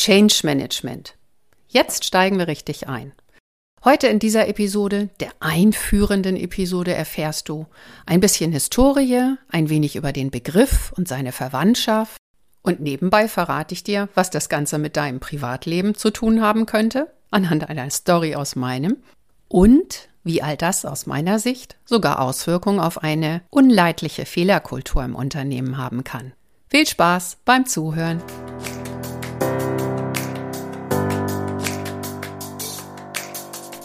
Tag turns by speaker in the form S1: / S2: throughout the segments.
S1: Change Management. Jetzt steigen wir richtig ein. Heute in dieser Episode, der einführenden Episode, erfährst du ein bisschen Historie, ein wenig über den Begriff und seine Verwandtschaft und nebenbei verrate ich dir, was das Ganze mit deinem Privatleben zu tun haben könnte, anhand einer Story aus meinem und wie all das aus meiner Sicht sogar Auswirkungen auf eine unleidliche Fehlerkultur im Unternehmen haben kann. Viel Spaß beim Zuhören!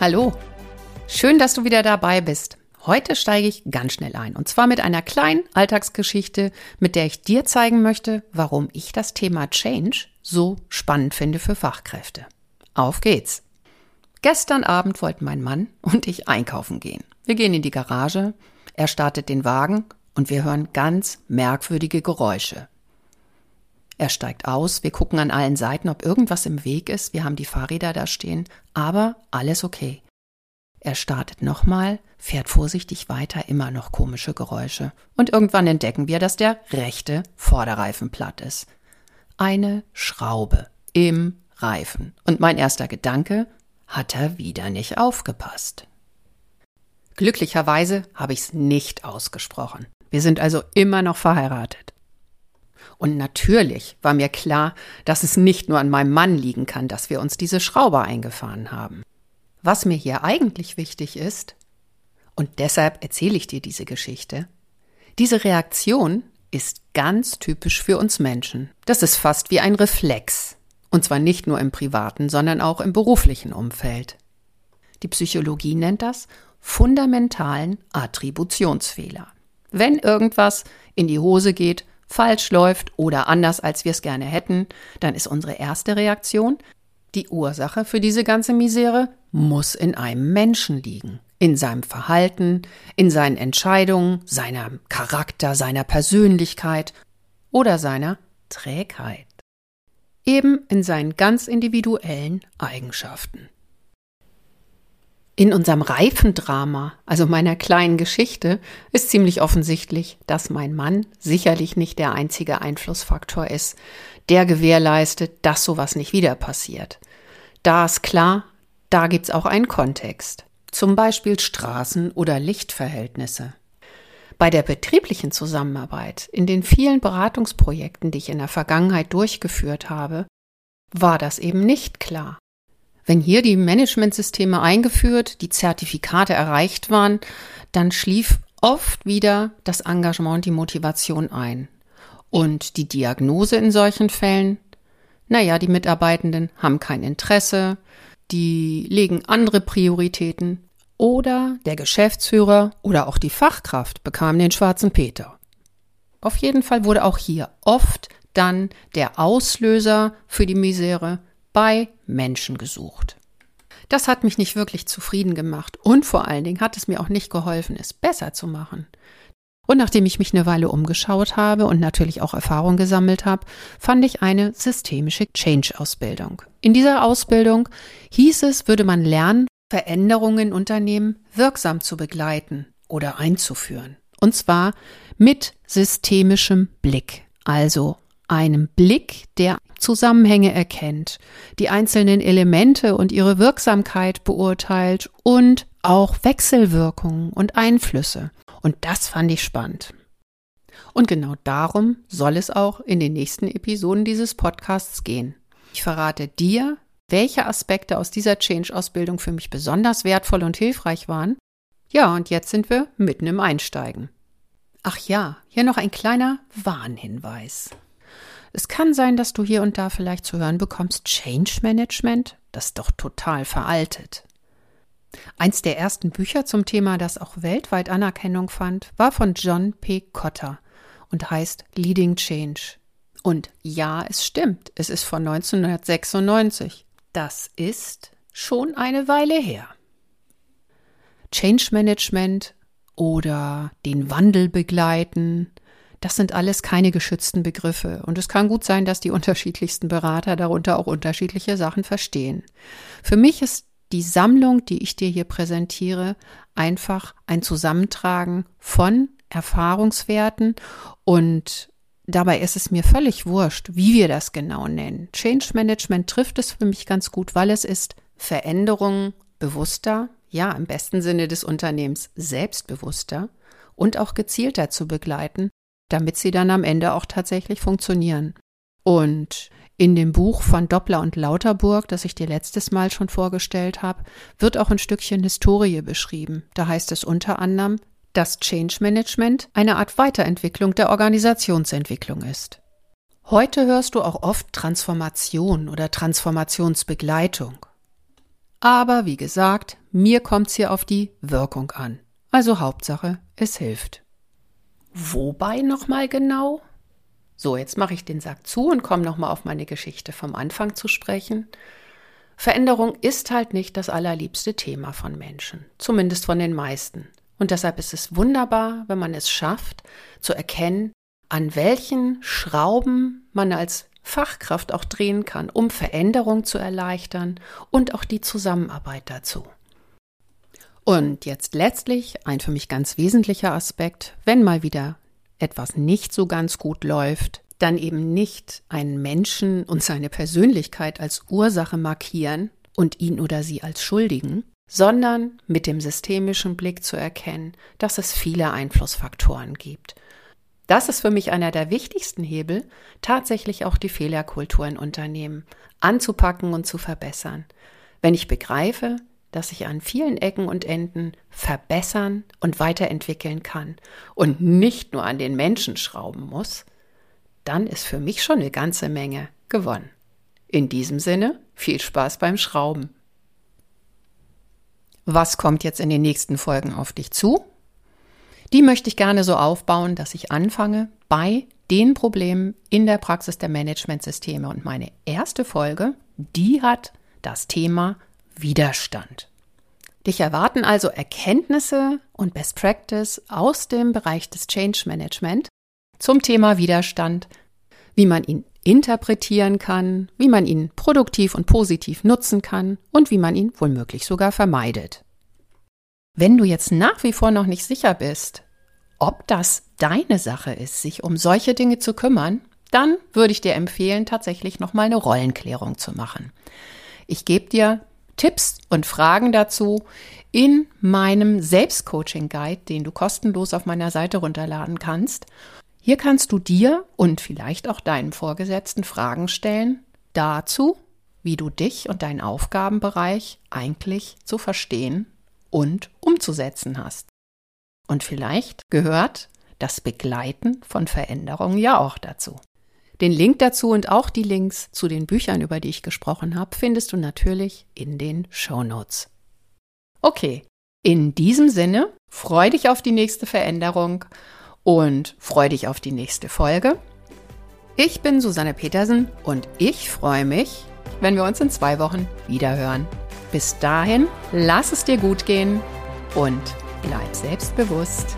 S1: Hallo, schön, dass du wieder dabei bist. Heute steige ich ganz schnell ein und zwar mit einer kleinen Alltagsgeschichte, mit der ich dir zeigen möchte, warum ich das Thema Change so spannend finde für Fachkräfte. Auf geht's. Gestern Abend wollten mein Mann und ich einkaufen gehen. Wir gehen in die Garage, er startet den Wagen und wir hören ganz merkwürdige Geräusche. Er steigt aus, wir gucken an allen Seiten, ob irgendwas im Weg ist, wir haben die Fahrräder da stehen, aber alles okay. Er startet nochmal, fährt vorsichtig weiter, immer noch komische Geräusche. Und irgendwann entdecken wir, dass der rechte Vorderreifen platt ist. Eine Schraube im Reifen. Und mein erster Gedanke, hat er wieder nicht aufgepasst. Glücklicherweise habe ich es nicht ausgesprochen. Wir sind also immer noch verheiratet. Und natürlich war mir klar, dass es nicht nur an meinem Mann liegen kann, dass wir uns diese Schraube eingefahren haben. Was mir hier eigentlich wichtig ist, und deshalb erzähle ich dir diese Geschichte, diese Reaktion ist ganz typisch für uns Menschen. Das ist fast wie ein Reflex. Und zwar nicht nur im privaten, sondern auch im beruflichen Umfeld. Die Psychologie nennt das fundamentalen Attributionsfehler. Wenn irgendwas in die Hose geht, falsch läuft oder anders, als wir es gerne hätten, dann ist unsere erste Reaktion, die Ursache für diese ganze Misere muss in einem Menschen liegen. In seinem Verhalten, in seinen Entscheidungen, seinem Charakter, seiner Persönlichkeit oder seiner Trägheit. Eben in seinen ganz individuellen Eigenschaften. In unserem Reifendrama, also meiner kleinen Geschichte, ist ziemlich offensichtlich, dass mein Mann sicherlich nicht der einzige Einflussfaktor ist, der gewährleistet, dass sowas nicht wieder passiert. Da ist klar, da gibt's auch einen Kontext. Zum Beispiel Straßen- oder Lichtverhältnisse. Bei der betrieblichen Zusammenarbeit, in den vielen Beratungsprojekten, die ich in der Vergangenheit durchgeführt habe, war das eben nicht klar. Wenn hier die Managementsysteme eingeführt, die Zertifikate erreicht waren, dann schlief oft wieder das Engagement, die Motivation ein. Und die Diagnose in solchen Fällen? Naja, die Mitarbeitenden haben kein Interesse, die legen andere Prioritäten oder der Geschäftsführer oder auch die Fachkraft bekam den schwarzen Peter. Auf jeden Fall wurde auch hier oft dann der Auslöser für die Misere bei Menschen gesucht. Das hat mich nicht wirklich zufrieden gemacht und vor allen Dingen hat es mir auch nicht geholfen, es besser zu machen. Und nachdem ich mich eine Weile umgeschaut habe und natürlich auch Erfahrung gesammelt habe, fand ich eine systemische Change-Ausbildung. In dieser Ausbildung hieß es, würde man lernen, Veränderungen in Unternehmen wirksam zu begleiten oder einzuführen. Und zwar mit systemischem Blick, also einem Blick, der Zusammenhänge erkennt, die einzelnen Elemente und ihre Wirksamkeit beurteilt und auch Wechselwirkungen und Einflüsse. Und das fand ich spannend. Und genau darum soll es auch in den nächsten Episoden dieses Podcasts gehen. Ich verrate dir, welche Aspekte aus dieser Change-Ausbildung für mich besonders wertvoll und hilfreich waren. Ja, und jetzt sind wir mitten im Einsteigen. Ach ja, hier noch ein kleiner Warnhinweis. Es kann sein, dass du hier und da vielleicht zu hören bekommst, Change Management, das ist doch total veraltet. Eins der ersten Bücher zum Thema, das auch weltweit Anerkennung fand, war von John P. Cotter und heißt Leading Change. Und ja, es stimmt, es ist von 1996. Das ist schon eine Weile her. Change Management oder den Wandel begleiten, das sind alles keine geschützten Begriffe. Und es kann gut sein, dass die unterschiedlichsten Berater darunter auch unterschiedliche Sachen verstehen. Für mich ist die Sammlung, die ich dir hier präsentiere, einfach ein Zusammentragen von Erfahrungswerten und dabei ist es mir völlig wurscht, wie wir das genau nennen. Change Management trifft es für mich ganz gut, weil es ist Veränderungen bewusster, ja, im besten Sinne des Unternehmens selbstbewusster und auch gezielter zu begleiten, damit sie dann am Ende auch tatsächlich funktionieren. Und in dem Buch von Doppler und Lauterburg, das ich dir letztes Mal schon vorgestellt habe, wird auch ein Stückchen Historie beschrieben. Da heißt es unter anderem, dass Change Management eine Art Weiterentwicklung der Organisationsentwicklung ist. Heute hörst du auch oft Transformation oder Transformationsbegleitung. Aber wie gesagt, mir kommt's hier auf die Wirkung an. Also Hauptsache, es hilft. Wobei nochmal genau? So, jetzt mache ich den Sack zu und komme nochmal auf meine Geschichte vom Anfang zu sprechen. Veränderung ist halt nicht das allerliebste Thema von Menschen, zumindest von den meisten. Und deshalb ist es wunderbar, wenn man es schafft, zu erkennen, an welchen Schrauben man als Fachkraft auch drehen kann, um Veränderung zu erleichtern und auch die Zusammenarbeit dazu. Und jetzt letztlich ein für mich ganz wesentlicher Aspekt, wenn mal wieder etwas nicht so ganz gut läuft, dann eben nicht einen Menschen und seine Persönlichkeit als Ursache markieren und ihn oder sie als Schuldigen, sondern mit dem systemischen Blick zu erkennen, dass es viele Einflussfaktoren gibt. Das ist für mich einer der wichtigsten Hebel, tatsächlich auch die Fehlerkultur in Unternehmen anzupacken und zu verbessern. Wenn ich begreife, dass ich an vielen Ecken und Enden verbessern und weiterentwickeln kann und nicht nur an den Menschen schrauben muss, dann ist für mich schon eine ganze Menge gewonnen. In diesem Sinne, viel Spaß beim Schrauben. Was kommt jetzt in den nächsten Folgen auf dich zu? Die möchte ich gerne so aufbauen, dass ich anfange bei den Problemen in der Praxis der Managementsysteme. Und meine erste Folge, die hat das Thema Widerstand. Dich erwarten also Erkenntnisse und Best Practice aus dem Bereich des Change Management zum Thema Widerstand, wie man ihn interpretieren kann, wie man ihn produktiv und positiv nutzen kann und wie man ihn womöglich sogar vermeidet. Wenn du jetzt nach wie vor noch nicht sicher bist, ob das deine Sache ist, sich um solche Dinge zu kümmern, dann würde ich dir empfehlen, tatsächlich nochmal eine Rollenklärung zu machen. Ich gebe dir Tipps und Fragen dazu in meinem Selbstcoaching-Guide, den du kostenlos auf meiner Seite runterladen kannst. Hier kannst du dir und vielleicht auch deinen Vorgesetzten Fragen stellen dazu, wie du dich und deinen Aufgabenbereich eigentlich zu verstehen und umzusetzen hast. Und vielleicht gehört das Begleiten von Veränderungen ja auch dazu. Den Link dazu und auch die Links zu den Büchern, über die ich gesprochen habe, findest du natürlich in den Show Notes. Okay, in diesem Sinne, freu dich auf die nächste Veränderung und freu dich auf die nächste Folge. Ich bin Susanne Petersen und ich freue mich, wenn wir uns in zwei Wochen wiederhören. Bis dahin, lass es dir gut gehen und bleib selbstbewusst.